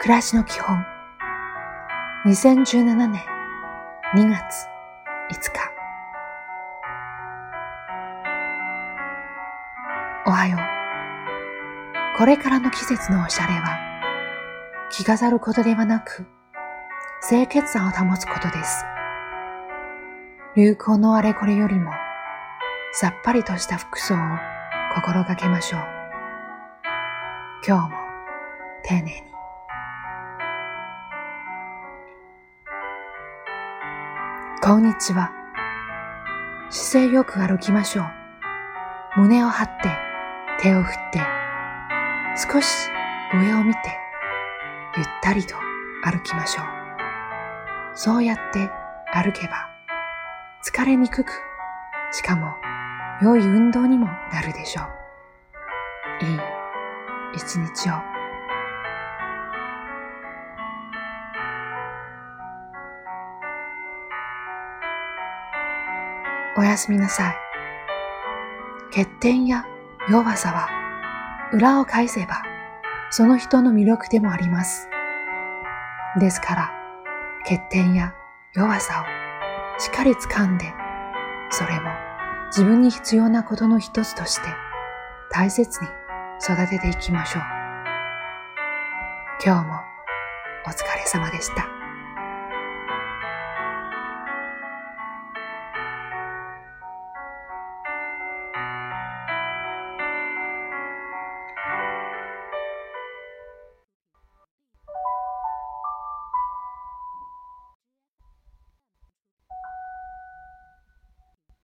暮らしの基本。2017年2月5日。おはよう。これからの季節のおしゃれは着飾ることではなく清潔さを保つことです。流行のあれこれよりもさっぱりとした服装を心がけましょう。今日も丁寧に。こんにちは。姿勢よく歩きましょう。胸を張って、手を振って、少し上を見て、ゆったりと歩きましょう。そうやって歩けば、疲れにくく、しかも良い運動にもなるでしょう。いい一日を。おやすみなさい。欠点や弱さは裏を返せばその人の魅力でもあります。ですから欠点や弱さをしっかり掴んでそれも自分に必要なことの一つとして大切に育てていきましょう。今日もお疲れ様でした。